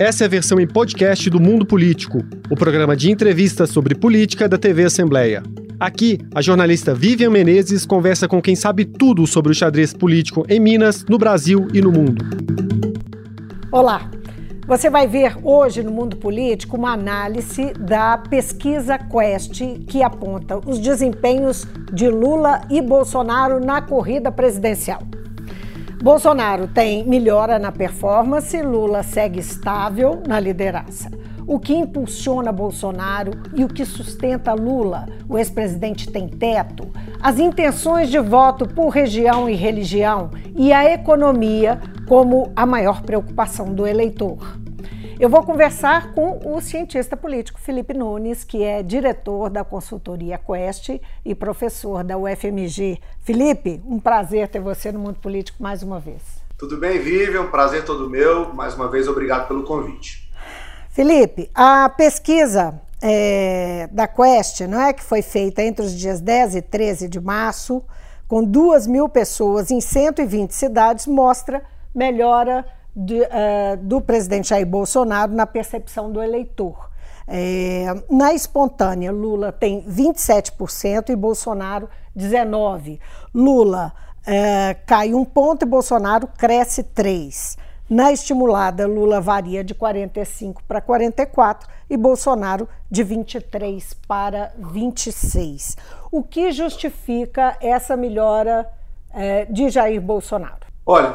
Essa é a versão em podcast do Mundo Político, o programa de entrevistas sobre política da TV Assembleia. Aqui, a jornalista Vivian Menezes conversa com quem sabe tudo sobre o xadrez político em Minas, no Brasil e no mundo. Olá! Você vai ver hoje no mundo político uma análise da pesquisa Quest que aponta os desempenhos de Lula e Bolsonaro na corrida presidencial. Bolsonaro tem melhora na performance, Lula segue estável na liderança. O que impulsiona Bolsonaro e o que sustenta Lula? O ex-presidente tem teto? As intenções de voto por região e religião e a economia como a maior preocupação do eleitor. Eu vou conversar com o cientista político Felipe Nunes, que é diretor da consultoria Quest e professor da UFMG. Felipe, um prazer ter você no mundo político mais uma vez. Tudo bem, Vivian? Um prazer todo meu. Mais uma vez, obrigado pelo convite. Felipe, a pesquisa é, da Quest, não é, que foi feita entre os dias 10 e 13 de março, com 2 mil pessoas em 120 cidades, mostra melhora de, uh, do presidente Jair Bolsonaro na percepção do eleitor. É, na espontânea, Lula tem 27% e Bolsonaro 19%. Lula é, cai um ponto e Bolsonaro cresce 3%. Na estimulada, Lula varia de 45 para 44 e Bolsonaro de 23 para 26. O que justifica essa melhora é, de Jair Bolsonaro? Olha,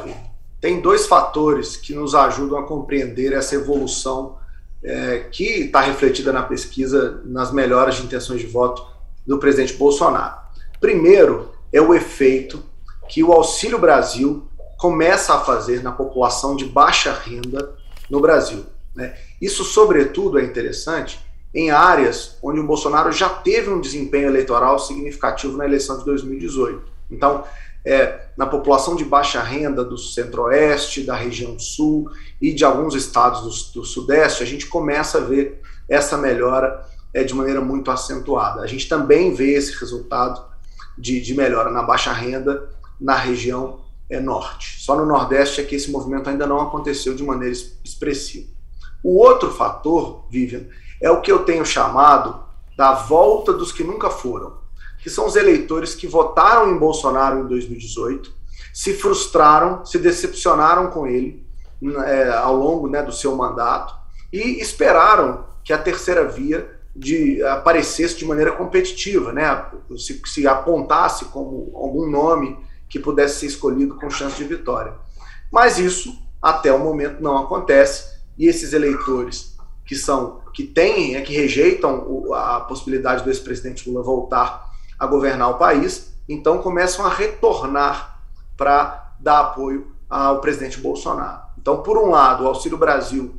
tem dois fatores que nos ajudam a compreender essa evolução é, que está refletida na pesquisa nas melhoras de intenções de voto do presidente Bolsonaro. Primeiro é o efeito que o Auxílio Brasil começa a fazer na população de baixa renda no Brasil. Né? Isso, sobretudo, é interessante em áreas onde o Bolsonaro já teve um desempenho eleitoral significativo na eleição de 2018. Então, é, na população de baixa renda do centro-oeste, da região sul e de alguns estados do, do, sudeste, a gente começa a ver essa melhora é, de maneira muito acentuada. A gente também vê esse resultado de, de melhora na baixa renda na região é, norte. Só no nordeste é que esse movimento ainda não aconteceu de maneira expressiva. O outro fator, Vivian, é o que eu tenho chamado da volta dos que nunca foram que são os eleitores que votaram em Bolsonaro em 2018, se frustraram, se decepcionaram com ele é, ao longo né, do seu mandato e esperaram que a terceira via de, aparecesse de maneira competitiva, né, se, se apontasse como algum nome que pudesse ser escolhido com chance de vitória. Mas isso, até o momento, não acontece e esses eleitores que são que têm, é, que rejeitam a possibilidade do ex-presidente Lula voltar a governar o país, então começam a retornar para dar apoio ao presidente Bolsonaro. Então, por um lado, o Auxílio Brasil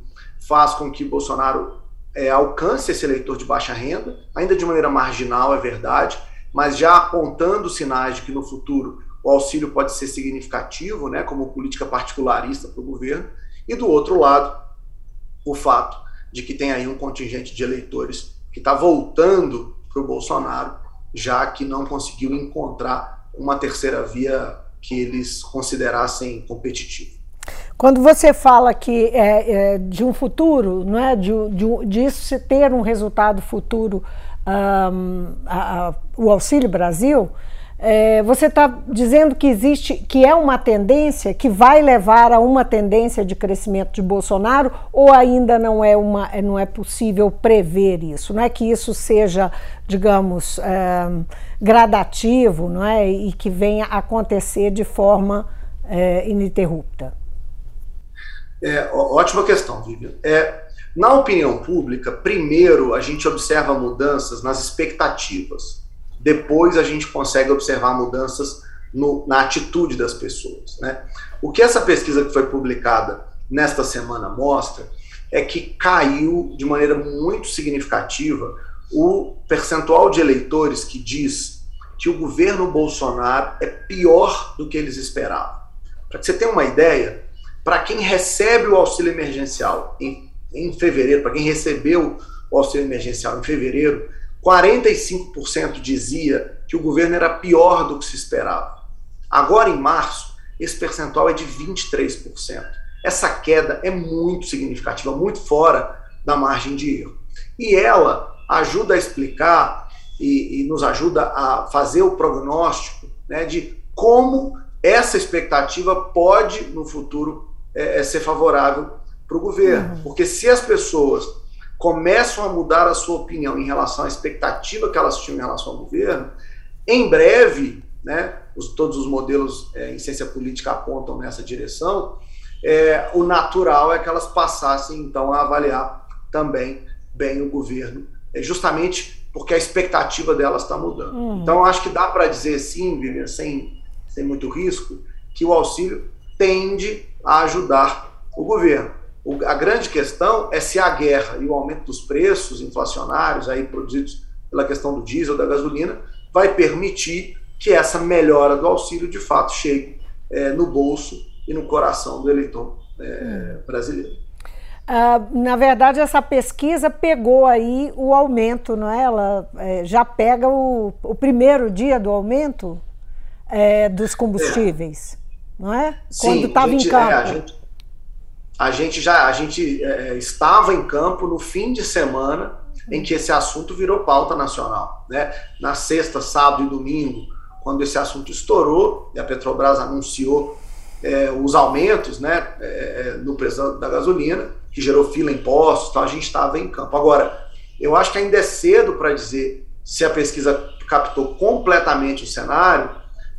faz com que Bolsonaro é, alcance esse eleitor de baixa renda, ainda de maneira marginal, é verdade, mas já apontando sinais de que no futuro o auxílio pode ser significativo, né, como política particularista para o governo, e do outro lado, o fato de que tem aí um contingente de eleitores que está voltando para o Bolsonaro já que não conseguiu encontrar uma terceira via que eles considerassem competitiva. Quando você fala que é, é, de um futuro, não é, de, de, disso ter um resultado futuro, um, a, a, o Auxílio Brasil, é, você está dizendo que existe, que é uma tendência que vai levar a uma tendência de crescimento de Bolsonaro, ou ainda não é uma, não é possível prever isso? Não é que isso seja, digamos, é, gradativo, não é, e que venha acontecer de forma é, ininterrupta? É, ótima questão, Vivian. É, na opinião pública, primeiro a gente observa mudanças nas expectativas depois a gente consegue observar mudanças no, na atitude das pessoas. Né? O que essa pesquisa que foi publicada nesta semana mostra é que caiu de maneira muito significativa o percentual de eleitores que diz que o governo Bolsonaro é pior do que eles esperavam. Para que você tenha uma ideia, para quem recebe o auxílio emergencial em, em fevereiro, para quem recebeu o auxílio emergencial em fevereiro, 45% dizia que o governo era pior do que se esperava. Agora, em março, esse percentual é de 23%. essa queda é muito significativa, muito fora da margem de erro. E ela ajuda a explicar e, e nos ajuda a fazer o prognóstico né, de como essa expectativa pode, no futuro, é, é ser favorável para o governo. Uhum. Porque se as pessoas começam a mudar a sua opinião em relação à expectativa que elas tinham em relação ao governo, em breve, né, os, todos os modelos é, em ciência política apontam nessa direção, é, o natural é que elas passassem, então, a avaliar também bem o governo, é justamente porque a expectativa delas está mudando. Uhum. Então, acho que dá para dizer, sim, Vivian, sem, sem muito risco, que o auxílio tende a ajudar o governo. O, a grande questão é se a guerra e o aumento dos preços inflacionários aí produzidos pela questão do diesel, da gasolina, vai permitir que essa melhora do auxílio de fato chegue é, no bolso e no coração do eleitor é, brasileiro. Uh, na verdade, essa pesquisa pegou aí o aumento, não é? Ela é, já pega o, o, primeiro dia do aumento é, dos combustíveis, é. não é? Sim, Quando estava em campo. A, gente, já a gente é, estava em campo no fim de semana em que esse assunto virou pauta nacional, né? Na sexta, sábado e domingo, quando esse assunto estourou e a Petrobras anunciou é, os aumentos né, é, no preço da gasolina, que gerou fila em postos, então a gente estava em campo. Agora, eu acho que ainda é cedo para dizer se a pesquisa captou completamente o cenário,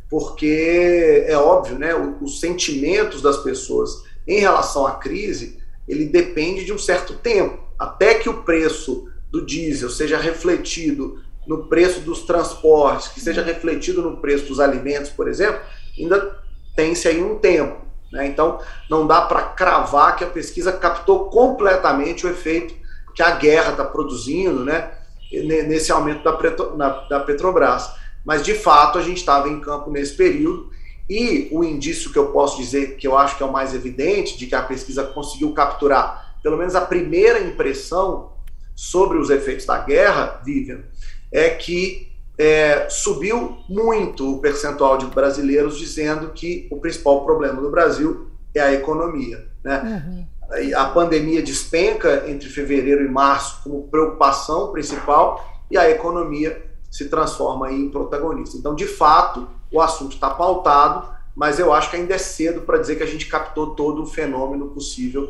porque é óbvio, né, os sentimentos das pessoas em relação à crise, ele depende de um certo tempo, até que o preço do diesel seja refletido no preço dos transportes, que seja refletido no preço dos alimentos, por exemplo, ainda tem-se aí um tempo. Né? Então, não dá para cravar que a pesquisa captou completamente o efeito que a guerra está produzindo né? nesse aumento da, da Petrobras. Mas, de fato, a gente estava em campo nesse período e o indício que eu posso dizer, que eu acho que é o mais evidente, de que a pesquisa conseguiu capturar pelo menos a primeira impressão sobre os efeitos da guerra, Vivian, é que é, subiu muito o percentual de brasileiros dizendo que o principal problema do Brasil é a economia. Né? Uhum. A pandemia despenca entre fevereiro e março como preocupação principal e a economia se transforma em protagonista. Então, de fato, o assunto está pautado, mas eu acho que ainda é cedo para dizer que a gente captou todo o fenômeno possível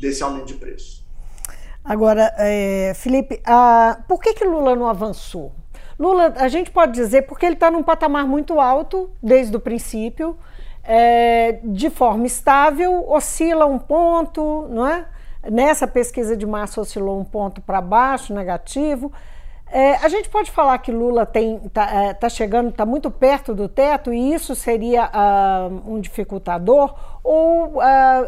desse aumento de preço. Agora, é, Felipe, a, por que, que Lula não avançou? Lula, a gente pode dizer porque ele está num patamar muito alto desde o princípio, é, de forma estável, oscila um ponto, não é? Nessa pesquisa de março oscilou um ponto para baixo, negativo. É, a gente pode falar que Lula está é, tá chegando, está muito perto do teto e isso seria uh, um dificultador? Ou uh,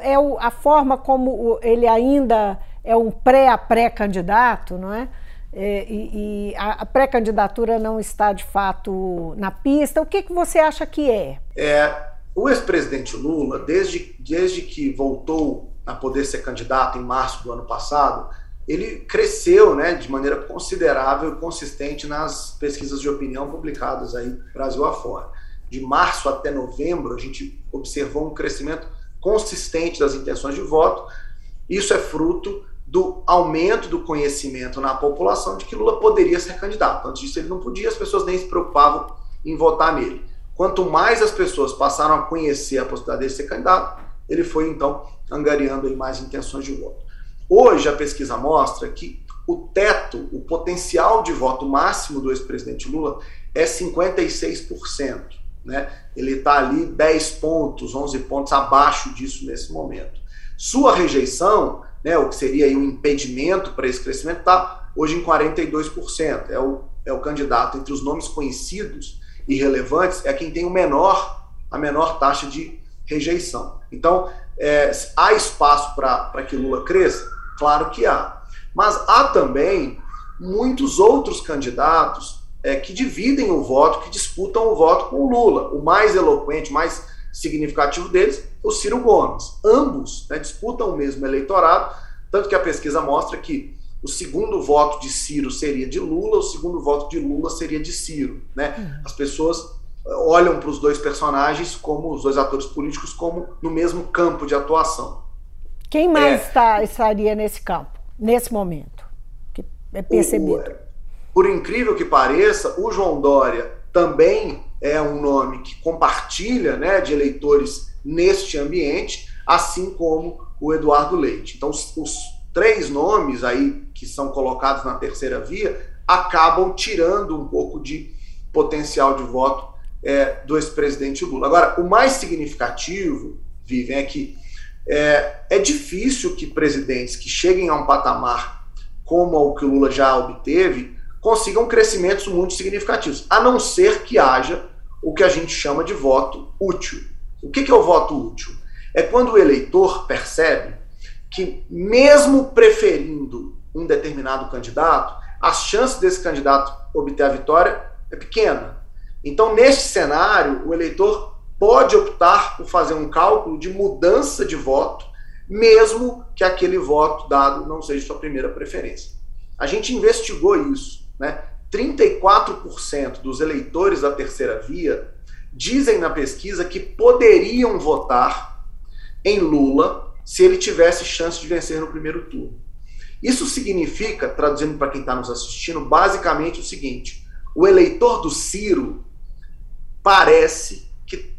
é o, a forma como ele ainda é um pré-pré-candidato, não é? É, e, e, a, pré-candidatura não está de fato na pista. O que, que você acha que é? é o ex-presidente Lula, desde, desde que voltou a poder ser candidato em março do ano passado, ele cresceu né, de maneira considerável e consistente nas pesquisas de opinião publicadas aí Brasil afora. De março até novembro, a gente observou um crescimento consistente das intenções de voto. Isso é fruto do aumento do conhecimento na população de que Lula poderia ser candidato. Antes disso, ele não podia, as pessoas nem se preocupavam em votar nele. Quanto mais as pessoas passaram a conhecer a possibilidade de ser candidato, ele foi então angariando aí mais intenções de voto. Hoje a pesquisa mostra que o teto, o potencial de voto máximo do ex-presidente Lula é 56%. Né? Ele está ali 10 pontos, 11 pontos abaixo disso nesse momento. Sua rejeição né, o que seria um impedimento para esse crescimento, está hoje em 42%. É o, é o candidato entre os nomes conhecidos e relevantes, é quem tem o menor, a menor taxa de rejeição. Então, é, há espaço para que Lula cresça? Claro que há. Mas há também muitos outros candidatos é, que dividem o voto, que disputam o voto com o Lula. O mais eloquente, mais significativo deles, o Ciro Gomes. Ambos né, disputam o mesmo eleitorado, tanto que a pesquisa mostra que o segundo voto de Ciro seria de Lula, o segundo voto de Lula seria de Ciro. Né? Uhum. As pessoas eh, olham para os dois personagens como os dois atores políticos como no mesmo campo de atuação. Quem mais é, está, estaria nesse campo, nesse momento? Que é percebido. O, por incrível que pareça, o João Dória também é um nome que compartilha né, de eleitores neste ambiente, assim como o Eduardo Leite. Então, os, os três nomes aí que são colocados na terceira via acabam tirando um pouco de potencial de voto é, do ex-presidente Lula. Agora, o mais significativo, Vivem, é que é, é difícil que presidentes que cheguem a um patamar como o que o Lula já obteve consigam crescimentos muito significativos, a não ser que haja o que a gente chama de voto útil. O que é o voto útil? É quando o eleitor percebe que, mesmo preferindo um determinado candidato, as chances desse candidato obter a vitória é pequena. Então, neste cenário, o eleitor pode optar por fazer um cálculo de mudança de voto, mesmo que aquele voto dado não seja sua primeira preferência. A gente investigou isso. Né? 34% dos eleitores da terceira via dizem na pesquisa que poderiam votar em Lula se ele tivesse chance de vencer no primeiro turno. Isso significa, traduzindo para quem está nos assistindo, basicamente o seguinte: o eleitor do Ciro parece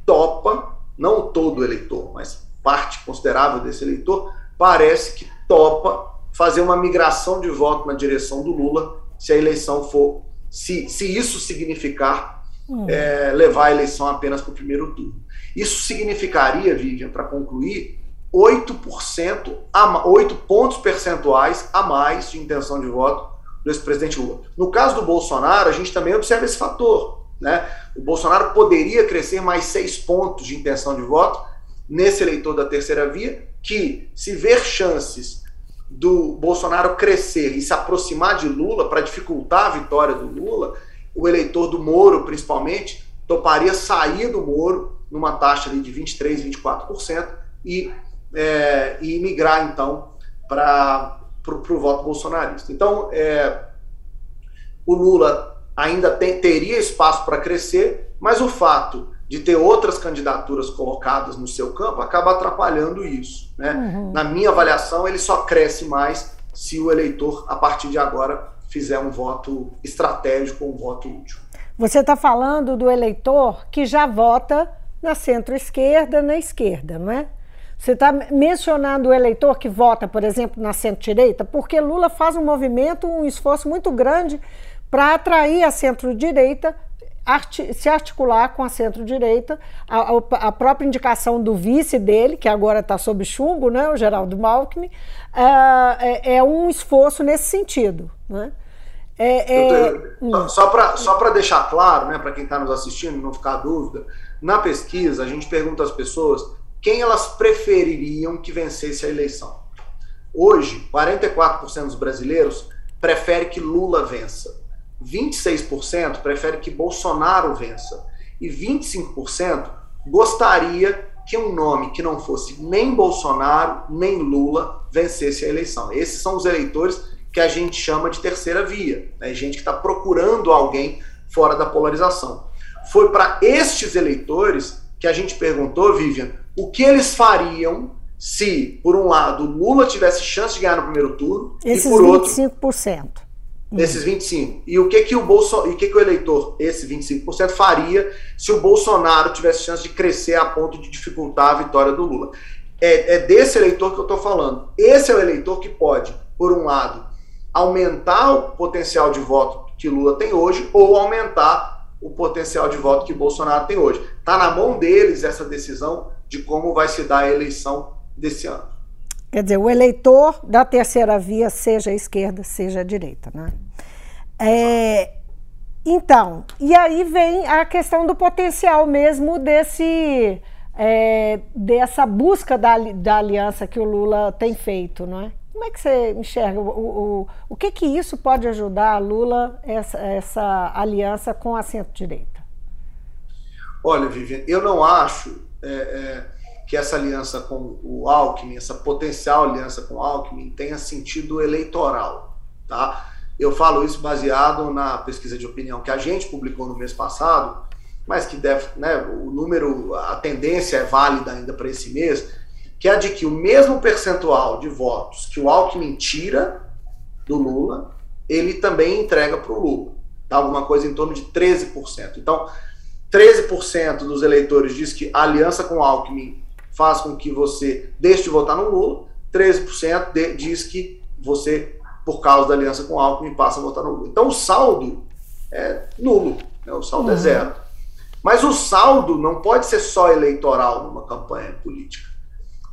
topa, não todo eleitor, mas parte considerável desse eleitor, parece que topa fazer uma migração de voto na direção do Lula se a eleição for, se, se isso significar hum. é, levar a eleição apenas para o primeiro turno. Isso significaria, Vivian, para concluir, 8%, a, 8 pontos percentuais a mais de intenção de voto do ex-presidente Lula. No caso do Bolsonaro, a gente também observa esse fator. Né? O Bolsonaro poderia crescer mais 6 pontos de intenção de voto nesse eleitor da terceira via, que, se ver chances do Bolsonaro crescer e se aproximar de Lula para dificultar a vitória do Lula, o eleitor do Moro, principalmente, toparia sair do Moro numa taxa ali de 23, 24% e, é, e migrar então para o voto bolsonarista. Então, é, o Lula ainda tem, teria espaço para crescer, mas o fato de ter outras candidaturas colocadas no seu campo acaba atrapalhando isso. Né? Uhum. Na minha avaliação, ele só cresce mais se o eleitor, a partir de agora, fizer um voto estratégico, um voto útil. Você está falando do eleitor que já vota na centro-esquerda, na esquerda, não é? Você está mencionando o eleitor que vota, por exemplo, na centro-direita, porque Lula faz um movimento, um esforço muito grande para atrair a centro-direita arti se articular com a centro-direita, a, a, própria indicação do vice dele, que agora está sob chumbo, né, o Geraldo Malkme, uh, é, é, um esforço nesse sentido. Né? É, é... Hum. Só para só deixar claro, né, para quem está nos assistindo, não ficar dúvida, na pesquisa a gente pergunta às pessoas quem elas prefeririam que vencesse a eleição. Hoje, 44% dos brasileiros prefere que Lula vença. 26% prefere que Bolsonaro vença e 25% gostaria que um nome que não fosse nem Bolsonaro nem Lula vencesse a eleição. Esses são os eleitores que a gente chama de terceira via, né? gente que está procurando alguém fora da polarização. Foi para estes eleitores que a gente perguntou, Vivian, o que eles fariam se, por um lado, Lula tivesse chance de ganhar no primeiro turno Esses e por 25%. outro desses 25. E o que que o Bolso, e o que que o eleitor, esse 25%, faria se o Bolsonaro tivesse chance de crescer a ponto de dificultar a vitória do Lula? É, é desse eleitor que eu estou falando. Esse é o eleitor que pode, por um lado, aumentar o potencial de voto que Lula tem hoje ou aumentar o potencial de voto que Bolsonaro tem hoje. Está na mão deles essa decisão de como vai se dar a eleição desse ano. Quer dizer, o eleitor da terceira via, seja a esquerda, seja a direita. Né? É, então, e aí vem a questão do potencial mesmo desse, é, dessa busca da, da aliança que o Lula tem feito, não é? Como é que você enxerga? O, o, o que que isso pode ajudar a Lula, essa, essa aliança com a centro-direita? Olha, Vivian, eu não acho é, é que essa aliança com o Alckmin, essa potencial aliança com o Alckmin, tenha sentido eleitoral. Tá? Eu falo isso baseado na pesquisa de opinião que a gente publicou no mês passado, mas que deve, né, o número, a tendência é válida ainda para esse mês, que é de que o mesmo percentual de votos que o Alckmin tira do Lula, ele também entrega para o Lula. Tá? Alguma coisa em torno de 13%. Então, 13% dos eleitores diz que a aliança com o Alckmin faz com que você deixe de votar no Lula, 13% de, diz que você, por causa da aliança com o Alckmin, passa a votar no Lula. Então, o saldo é nulo, né? o saldo é uhum. é zero. Mas o saldo não pode ser só eleitoral numa campanha política.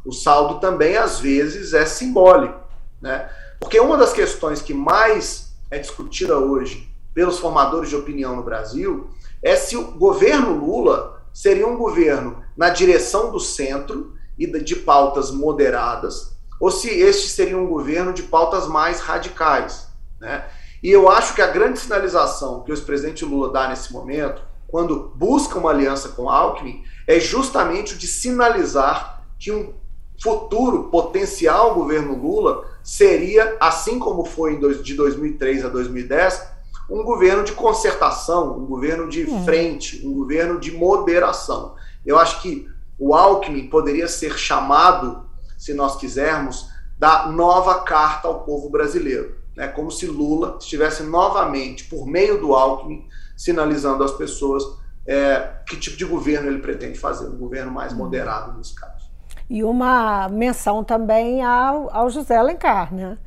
O saldo também, às vezes, é simbólico. Né? Porque uma das questões que mais é discutida hoje pelos formadores de opinião no Brasil é se o governo Lula seria um governo na direção do centro e de pautas moderadas, ou se este seria um governo de pautas mais radicais. Né? E eu acho que a grande sinalização que o ex-presidente Lula dá nesse momento, quando busca uma aliança com Alckmin, é justamente o de sinalizar que um futuro potencial governo Lula seria, assim como foi de 2003 a 2010, um governo de concertação, um governo de é. frente, um governo de moderação. Eu acho que o Alckmin poderia ser chamado, se nós quisermos, da nova carta ao povo brasileiro. Né? Como se Lula estivesse novamente, por meio do Alckmin, sinalizando às pessoas é, que tipo de governo ele pretende fazer, um governo mais hum. moderado nesse caso. E uma menção também ao, ao José Alencar, né?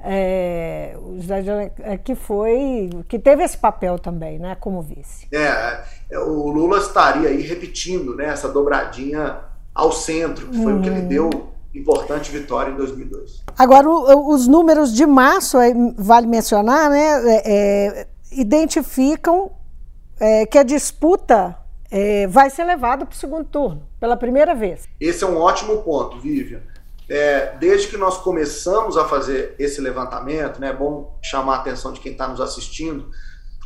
É, o José Alencar, que foi que teve esse papel também, né, como vice. É, é, o Lula estaria aí repetindo, né, essa dobradinha ao centro, que foi uhum. o que ele uhum. deu importante vitória em 2002. Agora, o, os números de março, vale mencionar, né, é, é, identificam é, que a disputa é, vai ser levado para o segundo turno, pela primeira vez. Esse é um ótimo ponto, Vivian. É, desde que nós começamos a fazer esse levantamento, né, é bom chamar a atenção de quem está nos assistindo,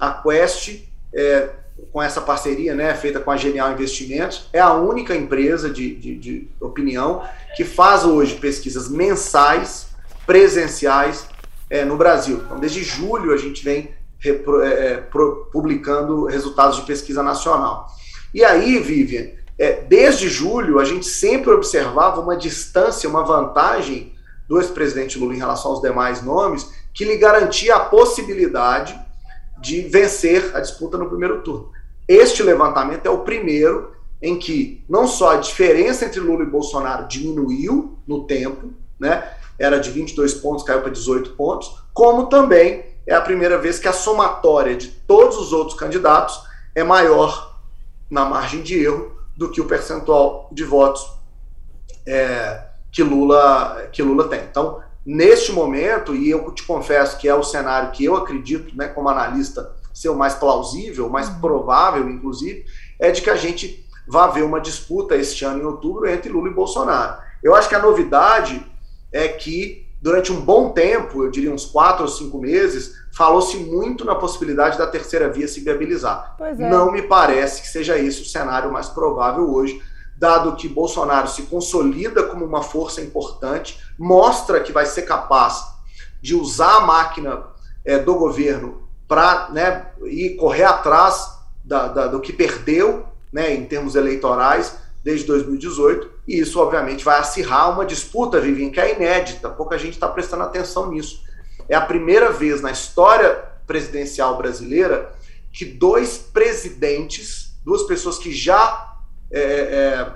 a Quest, é, com essa parceria né, feita com a Genial Investimentos, é a única empresa de, de, de opinião que faz hoje pesquisas mensais, presenciais, é, no Brasil. Então, desde julho, a gente vem repro, é, é publicando resultados de pesquisa nacional. E aí, Vivian, é, desde julho, a gente sempre observava uma distância, uma vantagem do ex-presidente Lula em relação aos demais nomes, que lhe garantia a possibilidade de vencer a disputa no primeiro turno. Este levantamento é o primeiro em que não só a diferença entre Lula e Bolsonaro diminuiu no tempo, né? Era de 22 pontos, caiu para 18 pontos, como também é a primeira vez que a somatória de todos os outros candidatos é maior na margem de erro do que o percentual de votos é, que, Lula, que Lula tem. Então, neste momento, e eu te confesso que é o cenário que eu acredito, né, como analista, ser o mais plausível, mais uhum. provável, inclusive, é de que a gente vá ver uma disputa este ano em outubro entre Lula e Bolsonaro. Eu acho que a novidade é que durante um bom tempo, eu diria uns quatro ou cinco meses, falou-se muito na possibilidade da terceira via se viabilizar. É. Não me parece que seja esse o cenário mais provável hoje, dado que Bolsonaro se consolida como uma força importante, mostra que vai ser capaz de usar a máquina é, do governo para né, ir correr atrás da, da, do que perdeu né, em termos eleitorais desde 2018, e isso, obviamente, vai acirrar uma disputa, Vivian, que é inédita, pouca gente está prestando atenção nisso. É a primeira vez na história presidencial brasileira que dois presidentes, duas pessoas que já é, é,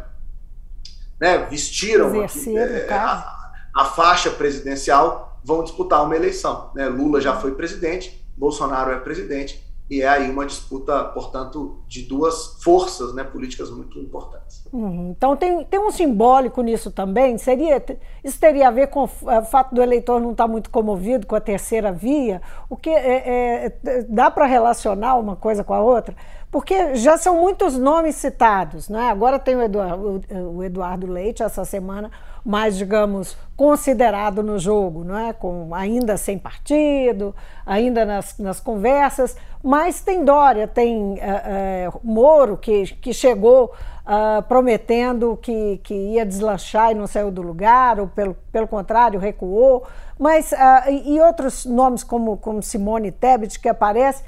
né, vestiram aqui, é, a, a, faixa presidencial, vão disputar uma eleição. Né? Lula já foi presidente, Bolsonaro é presidente, e é aí uma disputa, portanto, de duas forças né, políticas muito importantes. Uhum. Então tem, tem um simbólico nisso também. Seria isso teria a ver com o fato do eleitor não estar muito comovido com a terceira via? O que é, é, dá para relacionar uma coisa com a outra? Porque já são muitos nomes citados, né? Agora tem o Eduardo, o Eduardo Leite essa semana mais, digamos, considerado no jogo, não é? Com, ainda sem partido, ainda nas, nas conversas, mas tem Dória, tem é, é, Moro, que, que chegou uh, prometendo que, que ia deslanchar e não saiu do lugar, ou pelo, pelo contrário, recuou, mas, uh, e outros nomes como, como Simone Tebet que aparece,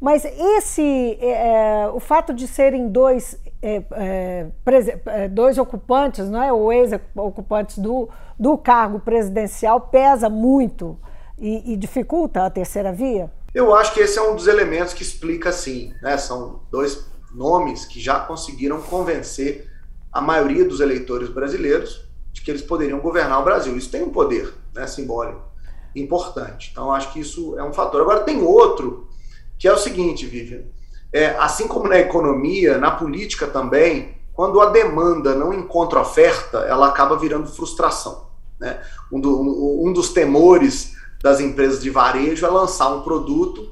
Mas esse, é, é o fato de serem dois, é, é, é, dois ocupantes, não é, ou ex-ocupantes do, do cargo presidencial, pesa muito e, e, dificulta a terceira via? Eu acho que esse é um dos elementos que explica, sim. Né? São dois nomes que já conseguiram convencer a maioria dos eleitores brasileiros de que eles poderiam governar o Brasil. Isso tem um poder né, simbólico importante. Então, acho que isso é um fator. Agora, tem outro, que é o seguinte, Vivian. É, assim como na economia, na política também, quando a demanda não encontra oferta, ela acaba virando frustração. Né? Um, do, um dos temores das empresas de varejo é lançar um produto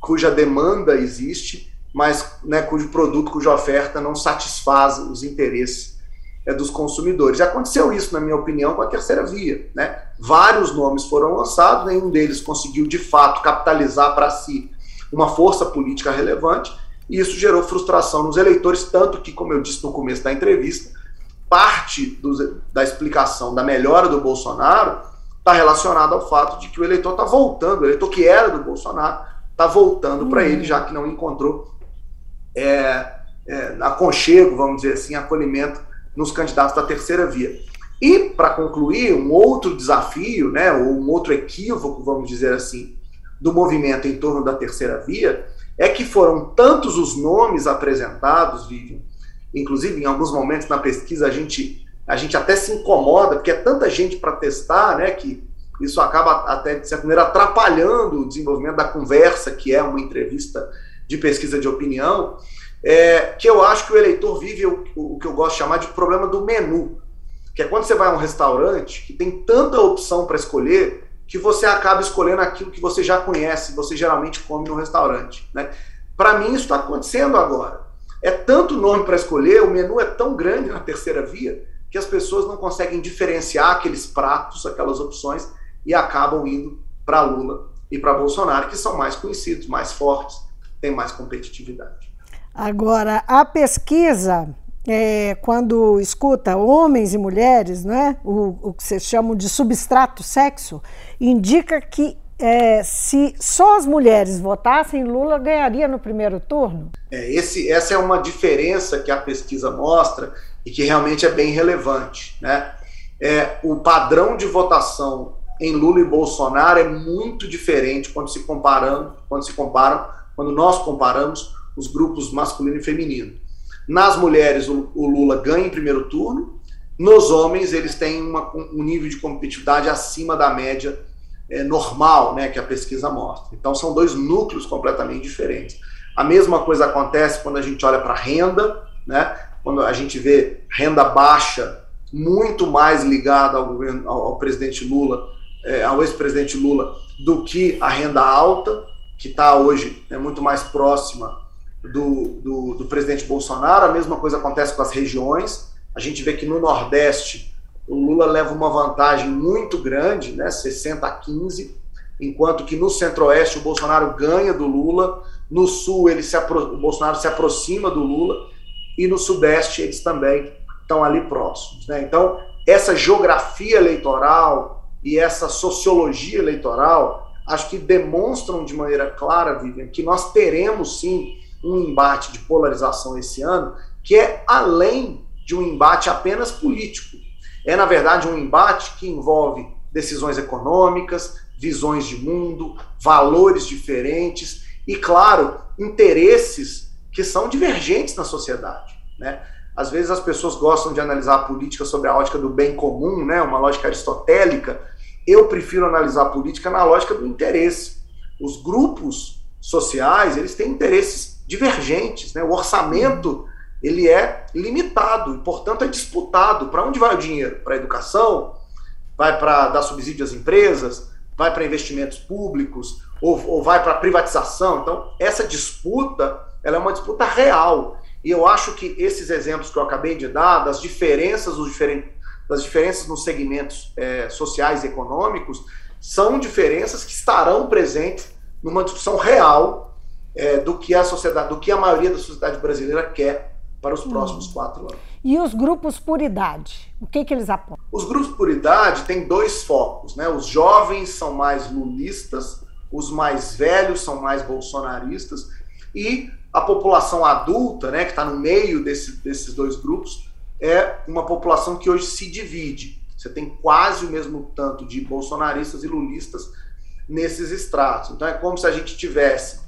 cuja demanda existe, mas né, cujo produto, cuja oferta não satisfaz os interesses é, dos consumidores. E aconteceu isso, na minha opinião, com a terceira via. Né? Vários nomes foram lançados, nenhum deles conseguiu de fato capitalizar para si uma força política relevante, e isso gerou frustração nos eleitores, tanto que, como eu disse no começo da entrevista, parte da explicação da melhora do Bolsonaro está relacionada ao fato de que o eleitor está voltando, o eleitor que era do Bolsonaro está voltando para ele, já que não encontrou é, é, aconchego, vamos dizer assim, acolhimento nos candidatos da terceira via. E, para concluir, um outro desafio, né, ou um outro equívoco, vamos dizer assim, do movimento em torno da terceira via, é que foram tantos os nomes apresentados, Vivian, inclusive em alguns momentos na pesquisa a gente, a gente até se incomoda, porque é tanta gente para testar, né, que isso acaba até, de certa maneira, atrapalhando o desenvolvimento da conversa, que é uma entrevista de pesquisa de opinião, é, que eu acho que o eleitor vive o, o, que eu gosto de chamar de problema do menu. Que é quando você vai a um restaurante que tem tanta opção para escolher que você acaba escolhendo aquilo que você já conhece, você geralmente come no restaurante. Né? Para mim, isso está acontecendo agora. É tanto nome para escolher, o menu é tão grande na terceira via, que as pessoas não conseguem diferenciar aqueles pratos, aquelas opções, e acabam indo para Lula e para Bolsonaro, que são mais conhecidos, mais fortes, têm mais competitividade. Agora, a pesquisa, é, quando escuta homens e mulheres, né, o, o que vocês chamam de substrato sexo, indica que é, se só as mulheres votassem, Lula ganharia no primeiro turno? É, esse, essa é uma diferença que a pesquisa mostra e que realmente é bem relevante. Né? É, o padrão de votação em Lula e Bolsonaro é muito diferente quando se comparando, quando se comparam, quando nós comparamos os grupos masculino e feminino. Nas mulheres, o, Lula ganha em primeiro turno, nos homens, eles têm uma, um nível de competitividade acima da média é, normal, né, que a pesquisa mostra. Então, são dois núcleos completamente diferentes. A mesma coisa acontece quando a gente olha para renda, né, quando a gente vê renda baixa muito mais ligada ao, governo, ao, ao presidente Lula, é, ao ex-presidente Lula, do que a renda alta, que está hoje é muito mais próxima do, do, do, presidente Bolsonaro, a mesma coisa acontece com as regiões. A gente vê que no Nordeste o Lula leva uma vantagem muito grande, né, 60 a 15, enquanto que no Centro-Oeste o Bolsonaro ganha do Lula, no Sul ele se o Bolsonaro se aproxima do Lula e no Sudeste eles também estão ali próximos. Né? Então, essa geografia eleitoral e essa sociologia eleitoral acho que demonstram de maneira clara, Vivian, que nós teremos sim um embate de polarização esse ano que é além de um embate apenas político. É, na verdade, um embate que envolve decisões econômicas, visões de mundo, valores diferentes e, claro, interesses que são divergentes na sociedade. Né? Às vezes as pessoas gostam de analisar a política sobre a ótica do bem comum, né? uma lógica aristotélica. Eu prefiro analisar a política na lógica do interesse. Os grupos sociais, eles têm interesses divergentes. Né? O orçamento ele é limitado e, portanto, é disputado. Para onde vai o dinheiro? Para a educação? Vai para dar subsídio às empresas? Vai para investimentos públicos? Ou, ou vai para privatização? Então, essa disputa ela é uma disputa real. E eu acho que esses exemplos que eu acabei de dar, das diferenças, os diferentes, das diferenças nos segmentos é, sociais e econômicos, são diferenças que estarão presentes numa discussão real é, do que a sociedade, do que a maioria da sociedade brasileira quer para os próximos hum. quatro anos. E os grupos por idade, o que, que eles apontam? Os grupos por idade têm dois focos, né? Os jovens são mais lulistas, os mais velhos são mais bolsonaristas e a população adulta, né, que está no meio desse, desses dois grupos, é uma população que hoje se divide. Você tem quase o mesmo tanto de bolsonaristas e lulistas nesses estratos. Então é como se a gente tivesse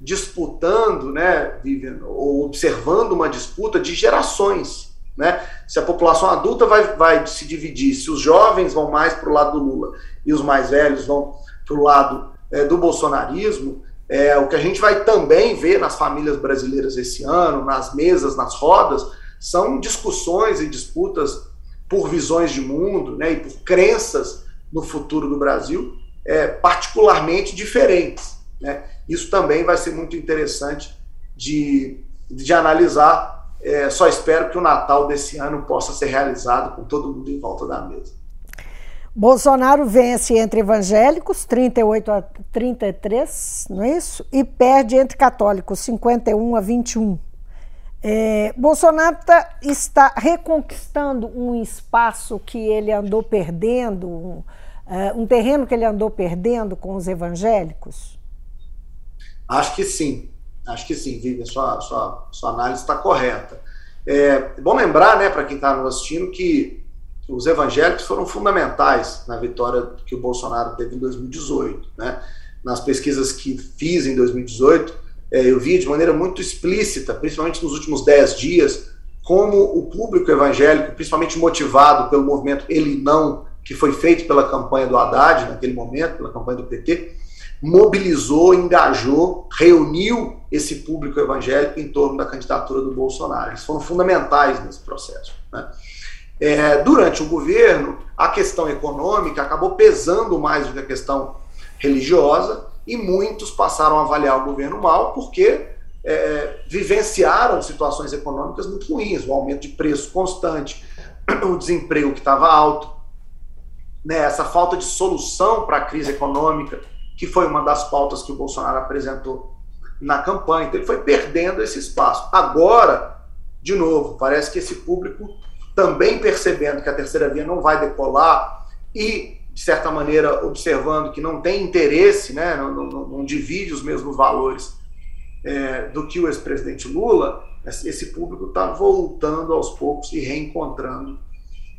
disputando, né, Vivian, ou observando uma disputa de gerações. Né? Se a população adulta vai, vai se dividir, se os jovens vão mais para o lado do Lula e os mais velhos vão para o lado é, do bolsonarismo, é, o que a gente vai também ver nas famílias brasileiras esse ano, nas mesas, nas rodas, são discussões e disputas por visões de mundo né, e por crenças no futuro do Brasil é, particularmente diferentes. Né? Isso também vai ser muito interessante de, de analisar. É, só espero que o Natal desse ano possa ser realizado com todo mundo em volta da mesa. Bolsonaro vence entre evangélicos, 38 a 33, não é isso? E perde entre católicos, 51 a 21. É, Bolsonaro tá, está reconquistando um espaço que ele andou perdendo, um, uh, um terreno que ele andou perdendo com os evangélicos? Acho que sim, acho que sim, Vivian, sua, sua, sua análise está correta. É bom lembrar, né, para quem está nos assistindo, que os evangélicos foram fundamentais na vitória que o Bolsonaro teve em 2018. Né? Nas pesquisas que fiz em 2018, é, eu vi de maneira muito explícita, principalmente nos últimos dez dias, como o público evangélico, principalmente motivado pelo movimento Ele Não, que foi feito pela campanha do Haddad naquele momento, pela campanha do PT, mobilizou, engajou, reuniu esse público evangélico em torno da candidatura do Bolsonaro. Eles foram fundamentais nesse processo. Né? É, durante o governo, a questão econômica acabou pesando mais do que a questão religiosa e muitos passaram a avaliar o governo mal porque é, vivenciaram situações econômicas muito ruins, o aumento de preço constante, o desemprego que estava alto, né, essa falta de solução para a crise econômica, que foi uma das pautas que o Bolsonaro apresentou na campanha. Então ele foi perdendo esse espaço. Agora, de novo, parece que esse público também percebendo que a terceira via não vai decolar e, de certa maneira, observando que não tem interesse, né, não, não, não divide os mesmos valores é, do que o ex-presidente Lula, esse público está voltando aos poucos e reencontrando,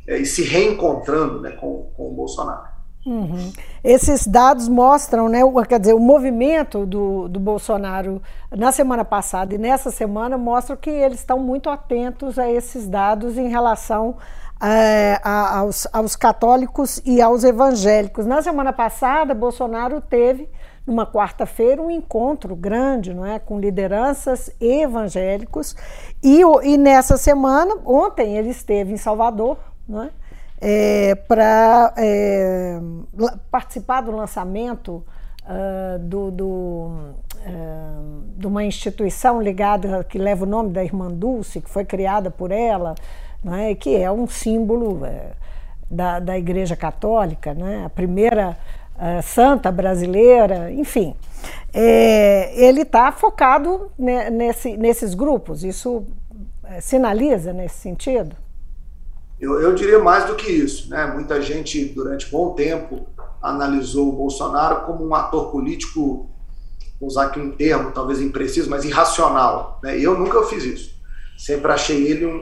é, e se reencontrando né, com, com o Bolsonaro. Uhum. Esses dados mostram, né, quer dizer, o movimento do, do Bolsonaro na semana passada e nessa semana mostram que eles estão muito atentos a esses dados em relação é, a, aos, aos católicos e aos evangélicos. Na semana passada, Bolsonaro teve, numa quarta-feira, um encontro grande não é, com lideranças evangélicos e, e nessa semana, ontem, ele esteve em Salvador, não é? É, para é, participar do lançamento uh, do, do, uh, de uma instituição ligada que leva o nome da Irmã Dulce, que foi criada por ela, né, que é um símbolo é, da, da Igreja Católica, né, a primeira uh, santa brasileira, enfim. É, ele está focado nesse, nesses grupos, isso sinaliza nesse sentido? Eu, eu diria mais do que isso. Né? Muita gente, durante bom tempo, analisou o Bolsonaro como um ator político, vou usar aqui um termo talvez impreciso, mas irracional. Né? Eu nunca fiz isso. Sempre achei ele um,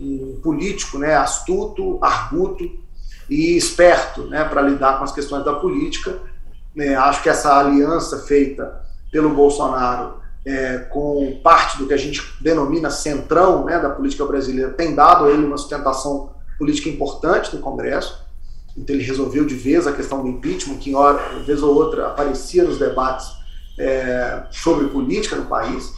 um, um político né? astuto, arguto e esperto né? para lidar com as questões da política. Né? Acho que essa aliança feita pelo Bolsonaro é, com parte do que a gente denomina centrão né, da política brasileira, tem dado a ele uma sustentação política importante no Congresso. Então ele resolveu de vez a questão do impeachment, que hora, vez ou outra aparecia nos debates é, sobre política no país.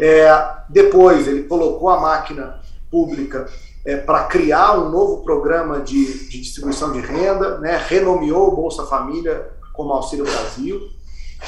É, depois ele colocou a máquina pública é, para criar um novo programa de, de distribuição de renda, né, renomeou o Bolsa Família como Auxílio Brasil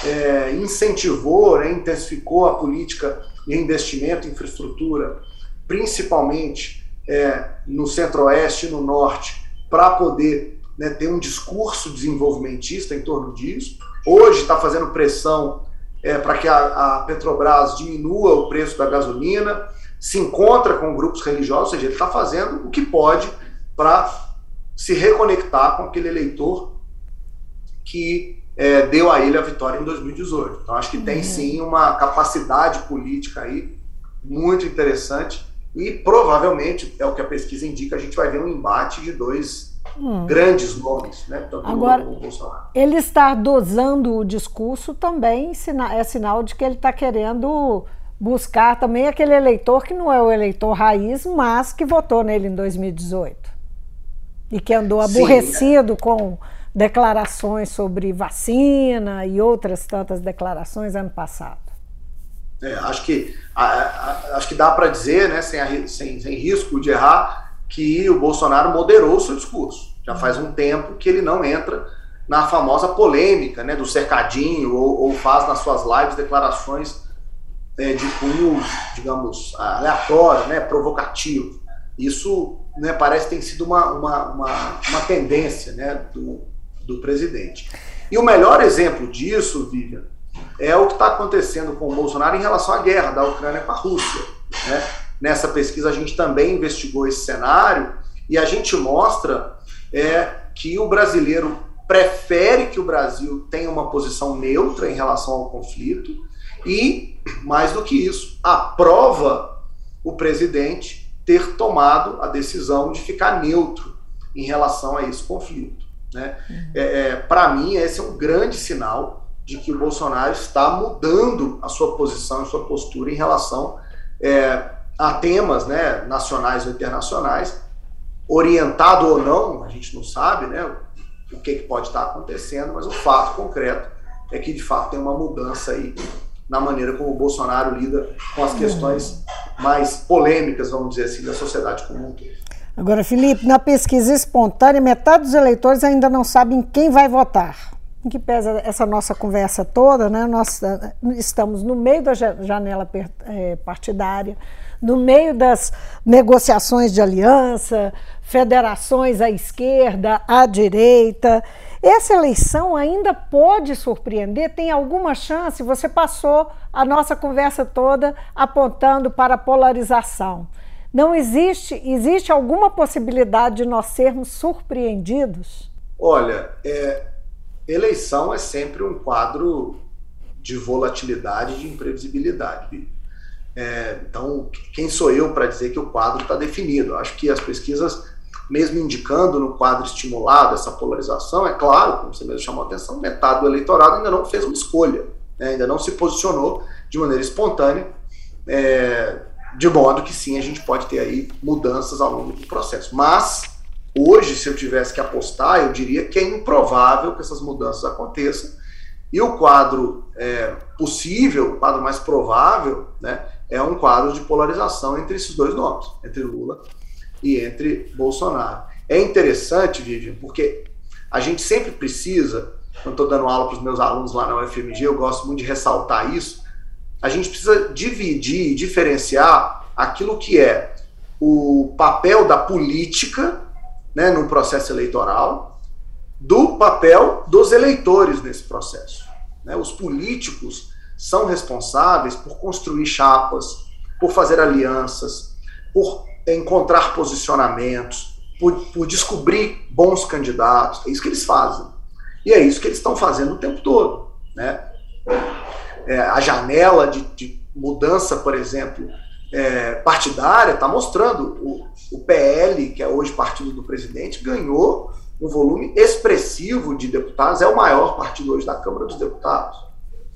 é, incentivou, né, intensificou a política de investimento em infraestrutura, principalmente é, no centro-oeste e no norte, para poder né, ter um discurso desenvolvimentista em torno disso. Hoje está fazendo pressão é, para que a, a, Petrobras diminua o preço da gasolina, se encontra com grupos religiosos, ou seja, ele está fazendo o que pode para se reconectar com aquele eleitor que é, deu a ele a vitória em 2018. Então, acho que tem uhum. sim uma capacidade política aí muito interessante e provavelmente, é o que a pesquisa indica, a gente vai ver um embate de dois hum. grandes nomes, né? Tanto Agora, ele estar dosando o discurso também é sinal de que ele está querendo buscar também aquele eleitor que não é o eleitor raiz, mas que votou nele em 2018 e que andou aborrecido Sim, é. com declarações sobre vacina e outras tantas declarações ano passado. É, acho, que, a, a, acho que dá para dizer, né, sem, sem, sem risco de errar, que o Bolsonaro moderou o seu discurso. Já faz um tempo que ele não entra na famosa polêmica né, do cercadinho ou, ou faz nas suas lives declarações é, de cunho, digamos, aleatório, né, provocativo. Isso né, parece tem sido uma, uma, uma, uma tendência né, do, do presidente. E o melhor exemplo disso, Vivian, é o que está acontecendo com o Bolsonaro em relação à guerra da Ucrânia com a Rússia. Né? Nessa pesquisa a gente também investigou esse cenário e a gente mostra é, que o brasileiro prefere que o Brasil tenha uma posição neutra em relação ao conflito e, mais do que isso, aprova o presidente ter tomado a decisão de ficar neutro em relação a esse conflito. Né? É, é, Para mim, esse é um grande sinal de que o Bolsonaro está mudando a sua posição, a sua postura em relação é, a temas né, nacionais ou internacionais, orientado ou não, a gente não sabe né, o que, que pode estar acontecendo, mas o fato concreto é que de fato tem uma mudança aí na maneira como o Bolsonaro lida com as questões mais polêmicas, vamos dizer assim, da sociedade como um todo. Agora, Felipe, na pesquisa espontânea, metade dos eleitores ainda não sabem quem vai votar. Em que pesa essa nossa conversa toda, né? Nós eh, estamos no meio da janela eh, partidária, no meio das negociações de aliança, federações à esquerda, à direita. Essa eleição ainda pode surpreender? Tem alguma chance? Você passou a nossa conversa toda apontando para a polarização. Não existe, existe alguma possibilidade de nós sermos surpreendidos? Olha, é, eleição é sempre um quadro de volatilidade de imprevisibilidade. É, então, quem sou eu para dizer que o quadro está definido? Acho que as pesquisas, mesmo indicando no quadro estimulado essa polarização, é claro, como você mesmo chamou a atenção, metade do eleitorado ainda não fez uma escolha, né, ainda não se posicionou de maneira espontânea. É, de modo que sim, a gente pode ter aí mudanças ao longo do processo. Mas, hoje, se eu tivesse que apostar, eu diria que é improvável que essas mudanças aconteçam. E o quadro é, possível, o quadro mais provável, né, é um quadro de polarização entre esses dois nomes, entre Lula e entre Bolsonaro. É interessante, Vivian, porque a gente sempre precisa, quando estou dando aula para os meus alunos lá na UFMG, eu gosto muito de ressaltar isso, a gente precisa dividir, diferenciar aquilo que é o papel da política né, no processo eleitoral do papel dos eleitores nesse processo. Né? Os políticos são responsáveis por construir chapas, por fazer alianças, por encontrar posicionamentos, por, por descobrir bons candidatos. É isso que eles fazem. E é isso que eles estão fazendo o tempo todo. Né? É, a janela de, de, mudança, por exemplo, é, partidária, está mostrando o, o PL, que é hoje partido do presidente, ganhou um volume expressivo de deputados, é o maior partido hoje da Câmara dos Deputados.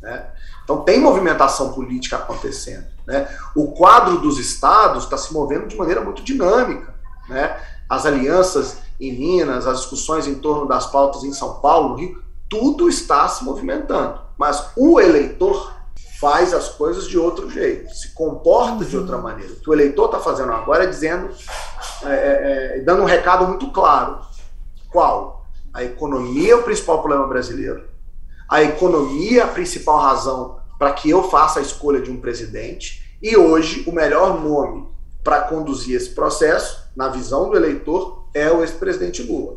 Né? Então tem movimentação política acontecendo. Né? O quadro dos estados está se movendo de maneira muito dinâmica. Né? As alianças em Minas, as discussões em torno das pautas em São Paulo, Rio, tudo está se movimentando. Mas o eleitor faz as coisas de outro jeito, se comporta uhum. de outra maneira. O que o eleitor está fazendo agora é dizendo, é, é, é, dando um recado muito claro. Qual? A economia é o principal problema brasileiro. A economia é a principal razão para que eu faça a escolha de um presidente. E hoje, o melhor nome para conduzir esse processo, na visão do eleitor, é o ex-presidente Lula.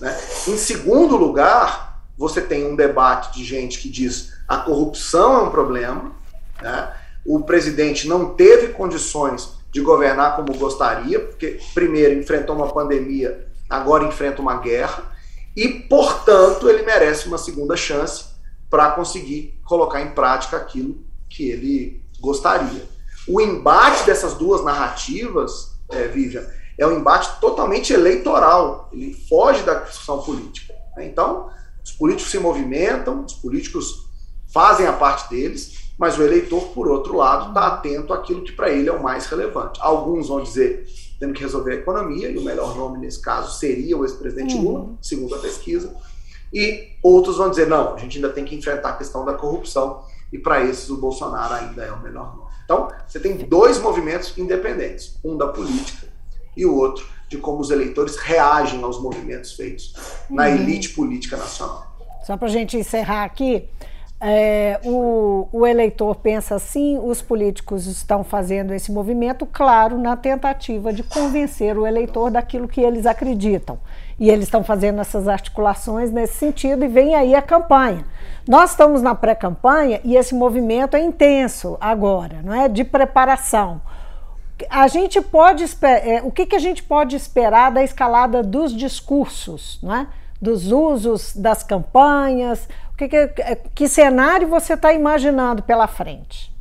Né? Em segundo lugar, você tem um debate de gente que diz a corrupção é um problema, né? o presidente não teve condições de governar como gostaria, porque primeiro enfrentou uma pandemia, agora enfrenta uma guerra, e, portanto, ele merece uma segunda chance para conseguir colocar em prática aquilo que ele gostaria. O embate dessas duas narrativas, é, Vivian, é um embate totalmente eleitoral, ele foge da discussão política. Né? Então, os políticos se movimentam, os políticos fazem a parte deles, mas o eleitor, por outro lado, está atento àquilo que para ele é o mais relevante. Alguns vão dizer temos que resolver a economia, e o melhor nome nesse caso seria o ex-presidente uhum. Lula, segundo a pesquisa. E outros vão dizer, não, a gente ainda tem que enfrentar a questão da corrupção, e para esses o Bolsonaro ainda é o melhor nome. Então, você tem dois movimentos independentes, um da política e o outro de como os eleitores reagem aos movimentos feitos uhum. na elite política nacional. Só para a gente encerrar aqui, é, o, o, eleitor pensa assim, os políticos estão fazendo esse movimento, claro, na tentativa de convencer o eleitor daquilo que eles acreditam. E eles estão fazendo essas articulações nesse sentido, e vem aí a campanha. Nós estamos na pré-campanha e esse movimento é intenso agora, não é? De preparação. A gente pode é, o que, que a gente pode esperar da escalada dos discursos, não é? dos usos das campanhas, que, que, que cenário você está imaginando pela frente?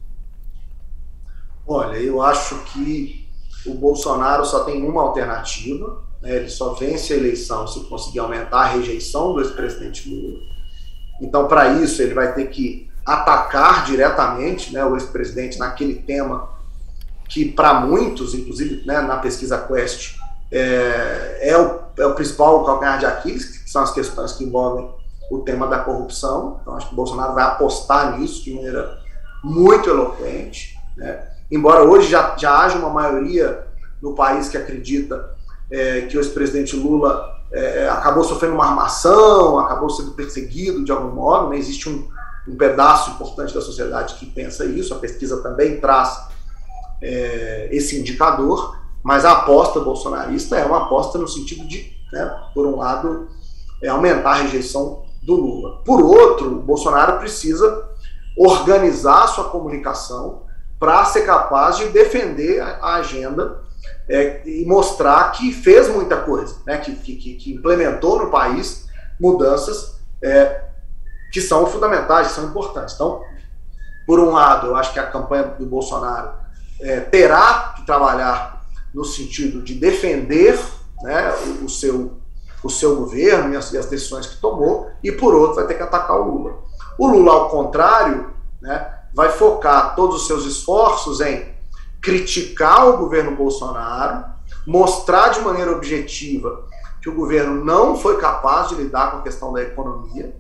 Olha, eu acho que o Bolsonaro só tem uma alternativa, né? ele só vence a eleição se conseguir aumentar a rejeição do ex-presidente Lula. Então, para isso, ele vai ter que atacar diretamente né, o ex-presidente naquele tema que, para muitos, inclusive né, na pesquisa Quest, é, é, o, é o principal calcanhar de Aquiles, que são as questões que envolvem o tema da corrupção. Então, acho que o Bolsonaro vai apostar nisso de maneira muito eloquente. Né? Embora hoje já, já haja uma maioria no país que acredita é, que o ex-presidente Lula é, acabou sofrendo uma armação, acabou sendo perseguido de algum modo, né? existe um, um pedaço importante da sociedade que pensa isso, a pesquisa também traz é, esse indicador, mas a aposta bolsonarista é uma aposta no sentido de, né, por um lado, é aumentar a rejeição do Lula. Por outro, o Bolsonaro precisa organizar sua comunicação para ser capaz de defender a agenda é, e mostrar que fez muita coisa, né, que, que, que implementou no país mudanças é, que são fundamentais, que são importantes. Então, por um lado, eu acho que a campanha do Bolsonaro é, terá que trabalhar no sentido de defender né, o, seu o seu governo e as, e as, decisões que tomou, e por outro vai ter que atacar o Lula. O Lula, ao contrário, né, vai focar todos os seus esforços em criticar o governo Bolsonaro, mostrar de maneira objetiva que o governo não foi capaz de lidar com a questão da economia,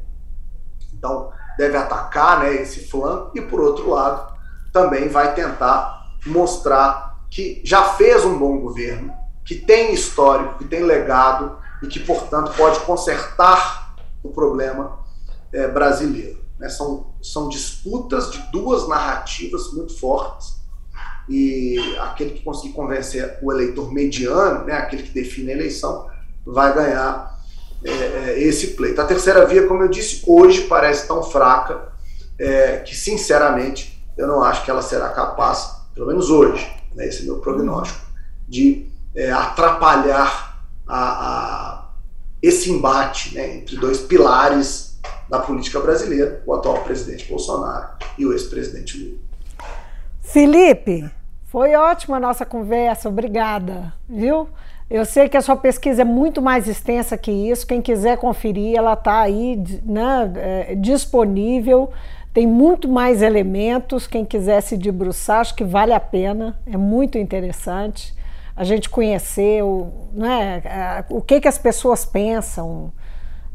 então deve atacar né, esse flanco, e por outro lado, também vai tentar mostrar que já fez um bom governo, que tem histórico, que tem legado, e que, portanto, pode consertar o problema é, brasileiro. Né? São, são disputas de duas narrativas muito fortes e aquele que conseguir convencer o eleitor mediano, né, aquele que define a eleição, vai ganhar é, é, esse pleito. A terceira via, como eu disse, hoje parece tão fraca é, que, sinceramente, eu não acho que ela será capaz, pelo menos hoje, né, esse é meu prognóstico, de é, atrapalhar a, a, esse embate né, entre dois pilares da política brasileira, o atual presidente Bolsonaro e o ex-presidente Lula. Felipe, foi ótima a nossa conversa, obrigada, viu? Eu sei que a sua pesquisa é muito mais extensa que isso. Quem quiser conferir, ela está aí né, é, disponível. Tem muito mais elementos. Quem quiser se debruçar, acho que vale a pena. É muito interessante a gente conhecer o, né, o que, que as pessoas pensam,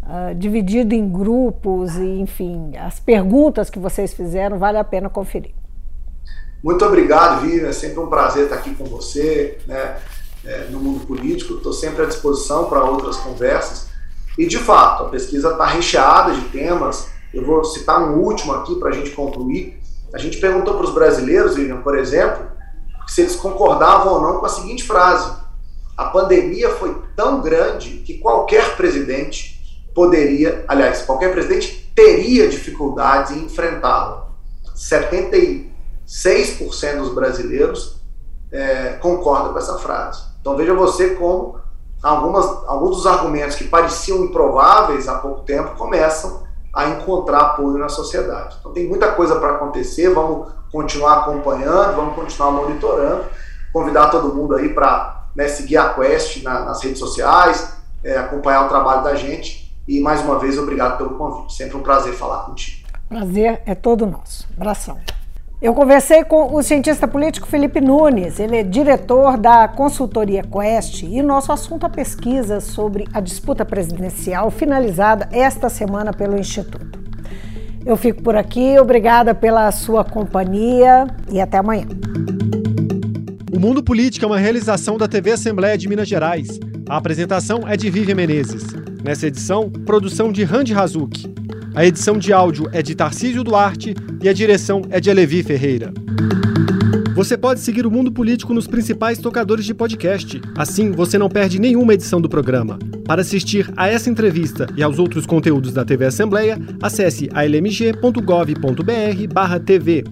uh, dividido em grupos, e enfim, as perguntas que vocês fizeram, vale a pena conferir. Muito obrigado, Vivian. É sempre um prazer estar aqui com você né, é, no mundo político. Estou sempre à disposição para outras conversas. E, de fato, a pesquisa está recheada de temas. Eu vou citar um último aqui para a gente concluir. A gente perguntou para os brasileiros, Vivian, por exemplo, se eles concordavam ou não com a seguinte frase: a pandemia foi tão grande que qualquer presidente poderia, aliás, qualquer presidente teria dificuldades em enfrentá-la. 76% dos brasileiros é, concordam com essa frase. Então veja você como algumas, alguns dos argumentos que pareciam improváveis há pouco tempo começam a encontrar apoio na sociedade. Então tem muita coisa para acontecer, vamos continuar acompanhando, vamos continuar monitorando, convidar todo mundo aí para né, seguir a Quest na, nas redes sociais, é, acompanhar o trabalho da gente e mais uma vez obrigado pelo convite. Sempre um prazer falar contigo. Prazer é todo nosso. Abração. Eu conversei com o cientista político Felipe Nunes, ele é diretor da consultoria Quest e nosso assunto é pesquisa sobre a disputa presidencial finalizada esta semana pelo Instituto. Eu fico por aqui, obrigada pela sua companhia e até amanhã. O Mundo Político é uma realização da TV Assembleia de Minas Gerais. A apresentação é de Vivian Menezes. Nessa edição, produção de Randy Hazuki. A edição de áudio é de Tarcísio Duarte e a direção é de Alevi Ferreira. Você pode seguir o Mundo Político nos principais tocadores de podcast. Assim, você não perde nenhuma edição do programa. Para assistir a essa entrevista e aos outros conteúdos da TV Assembleia, acesse almg.gov.br/tv.